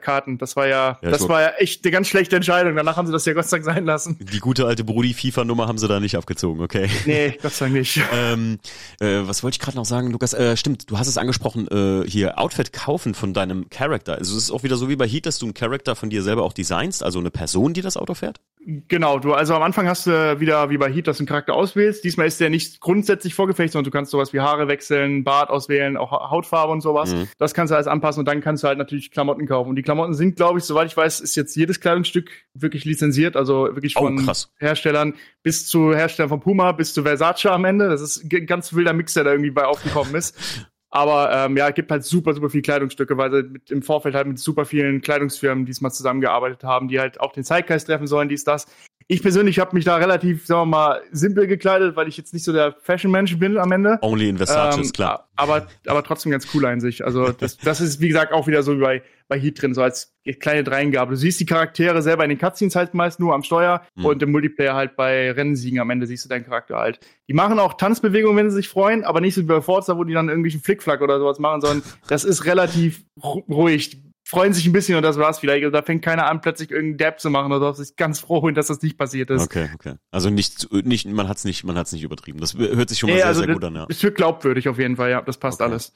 Karten. Das war ja, ja das war ja echt eine ganz schlechte Entscheidung. Danach haben sie das ja Gott sei Dank sein lassen. Die die gute alte Brudi-FIFA-Nummer haben sie da nicht abgezogen, okay? Nee, Gott sei Dank nicht. ähm, äh, was wollte ich gerade noch sagen, Lukas? Äh, stimmt, du hast es angesprochen, äh, hier Outfit kaufen von deinem Charakter. Also es ist auch wieder so wie bei Heat, dass du einen Charakter von dir selber auch designst, also eine Person, die das Auto fährt? Genau, du, also am Anfang hast du wieder wie bei Heat, dass du einen Charakter auswählst. Diesmal ist der nicht grundsätzlich vorgefertigt, sondern du kannst sowas wie Haare wechseln, Bart auswählen, auch Hautfarbe und sowas. Mhm. Das kannst du alles anpassen und dann kannst du halt natürlich Klamotten kaufen. Und die Klamotten sind, glaube ich, soweit ich weiß, ist jetzt jedes Kleidungsstück wirklich lizenziert, also wirklich oh, von oh, Herstellern bis zu Herstellern von Puma bis zu Versace am Ende. Das ist ein ganz wilder Mix, der da irgendwie bei aufgekommen ist. Aber ähm, ja, es gibt halt super, super viele Kleidungsstücke, weil sie mit, im Vorfeld halt mit super vielen Kleidungsfirmen diesmal zusammengearbeitet haben, die halt auch den Zeitgeist treffen sollen, dies, das. Ich persönlich habe mich da relativ, sagen wir mal, simpel gekleidet, weil ich jetzt nicht so der Fashion-Mensch bin am Ende. Only in Versace, ähm, klar. Aber, aber trotzdem ganz cool in sich. Also das, das ist, wie gesagt, auch wieder so wie bei, bei Heat drin, so als kleine Dreingabe. Du siehst die Charaktere selber in den Cutscenes halt meist nur am Steuer mhm. und im Multiplayer halt bei Rennsiegen am Ende siehst du deinen Charakter halt. Die machen auch Tanzbewegungen, wenn sie sich freuen, aber nicht so wie bei Forza, wo die dann irgendwelchen Flickflack oder sowas machen, sondern das ist relativ ruhig freuen sich ein bisschen und das war's vielleicht. Und da fängt keiner an, plötzlich irgendeinen Dab zu machen oder so. Ich ganz froh, dass das nicht passiert ist. Okay, okay. Also nicht, nicht, man hat's nicht, man hat's nicht übertrieben. Das hört sich schon mal nee, sehr, also sehr gut an, ja. Es wird glaubwürdig auf jeden Fall, ja. Das passt okay. alles.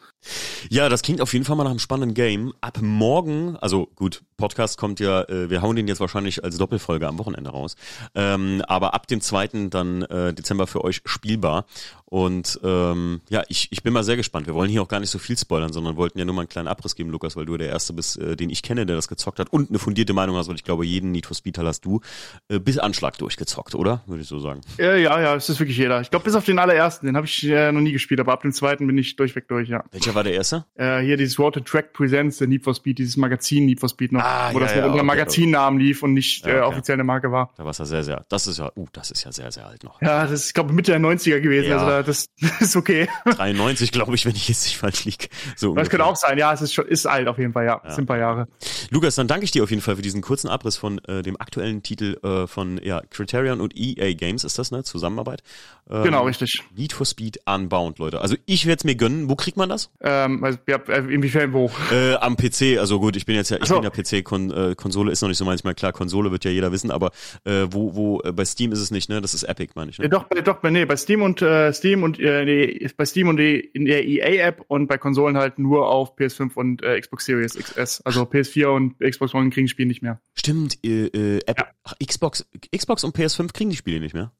Ja, das klingt auf jeden Fall mal nach einem spannenden Game. Ab morgen, also gut, Podcast kommt ja, äh, wir hauen den jetzt wahrscheinlich als Doppelfolge am Wochenende raus. Ähm, aber ab dem zweiten dann äh, Dezember für euch spielbar. Und ähm, ja, ich, ich bin mal sehr gespannt. Wir wollen hier auch gar nicht so viel spoilern, sondern wollten ja nur mal einen kleinen Abriss geben, Lukas, weil du der Erste bist, äh, den ich kenne, der das gezockt hat und eine fundierte Meinung hast, und ich glaube, jeden Need for Speed Teil hast du äh, bis Anschlag durchgezockt, oder? Würde ich so sagen. Ja, ja, ja, es ist wirklich jeder. Ich glaube, bis auf den allerersten, den habe ich äh, noch nie gespielt, aber ab dem zweiten bin ich durchweg durch, ja. Welcher war der erste? Äh, hier dieses Road Track Presents, der Need for Speed, dieses Magazin Need for Speed noch, Ah, wo ja, das ja, unter okay, Magazinnamen lief und nicht Ja, äh, okay. offiziell eine Marke war. Da war es ja sehr, sehr, das ist ja, uh, das ist ja sehr, sehr alt noch. Ja, das ist, ich glaube, Mitte der 90er gewesen, Ja. also da, das, das ist okay. 93, glaube ich, wenn ich jetzt nicht falsch liege. So Das könnte auch sein, ja, es ist schon, ist alt auf jeden Fall, ja. Ein paar Jahre. Lukas, dann danke ich dir auf jeden Fall für diesen kurzen Abriss von äh, dem aktuellen Titel äh, von ja, Criterion und EA Games, ist das, ne? Zusammenarbeit. Ähm, Genau, richtig. Need for Speed Unbound, Leute. Also ich werde es mir gönnen. Wo kriegt man das? Ähm, also, ja, äh, inwiefern wo? Äh, am PC, also gut, ich bin jetzt ja, ich so. bin ja PC, Kon äh, Konsole ist noch nicht so manchmal klar, Konsole wird ja jeder wissen, aber äh, wo, wo, bei Steam ist es nicht, ne? Das ist Epic, meine ich, Ja, ne? doch, bei, doch, nee, bei Steam und äh, Steam und nee, bei Steam und die, in der EA-App und bei Konsolen halt nur auf PS5 und Xbox Series XS. Also PS4 und Xbox One kriegen das Spiel nicht mehr. Stimmt, äh, äh, App, ach, Xbox, Xbox und PS5 kriegen die Spiele nicht mehr.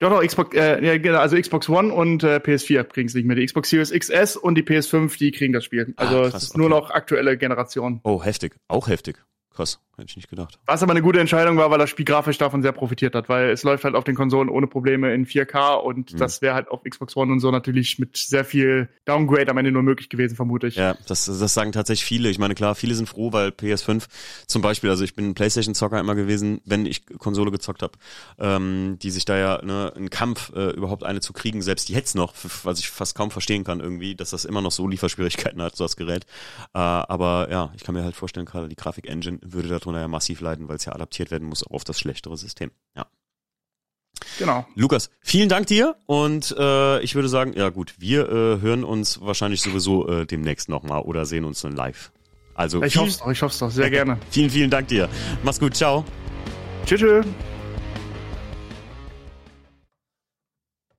Doch, doch, Xbox, äh, ja, genau, also Xbox One und äh, PS4 kriegen es nicht mehr. Die Xbox Series XS und die PS5, die kriegen das Spiel. Also Ah, es krass, ist nur okay. noch aktuelle Generation. Oh, heftig, auch heftig. Krass, hätte ich nicht gedacht. Was aber eine gute Entscheidung war, weil das Spiel grafisch davon sehr profitiert hat, weil es läuft halt auf den Konsolen ohne Probleme in 4K und Mhm. das wäre halt auf Xbox One und so natürlich mit sehr viel Downgrade am Ende nur möglich gewesen, vermute ich. Ja, das, das sagen tatsächlich viele. Ich meine, klar, viele sind froh, weil PS5 zum Beispiel, also ich bin ein Playstation-Zocker immer gewesen, wenn ich Konsole gezockt habe, ähm, die sich da ja ne, ein Kampf äh, überhaupt eine zu kriegen, selbst jetzt noch, was ich fast kaum verstehen kann irgendwie, dass das immer noch so Lieferschwierigkeiten hat, so das Gerät. Äh, aber ja, ich kann mir halt vorstellen, gerade die Grafik-Engine würde darunter ja massiv leiden, weil es ja adaptiert werden muss auf das schlechtere System. Ja. Genau. Lukas, vielen Dank dir und äh, ich würde sagen, ja gut, wir äh, hören uns wahrscheinlich sowieso äh, demnächst nochmal oder sehen uns dann live. Also Ich hoffe doch, ich hoffe doch, sehr gerne. vielen, vielen Dank dir. Mach's gut, ciao. Tschüss. tschüss.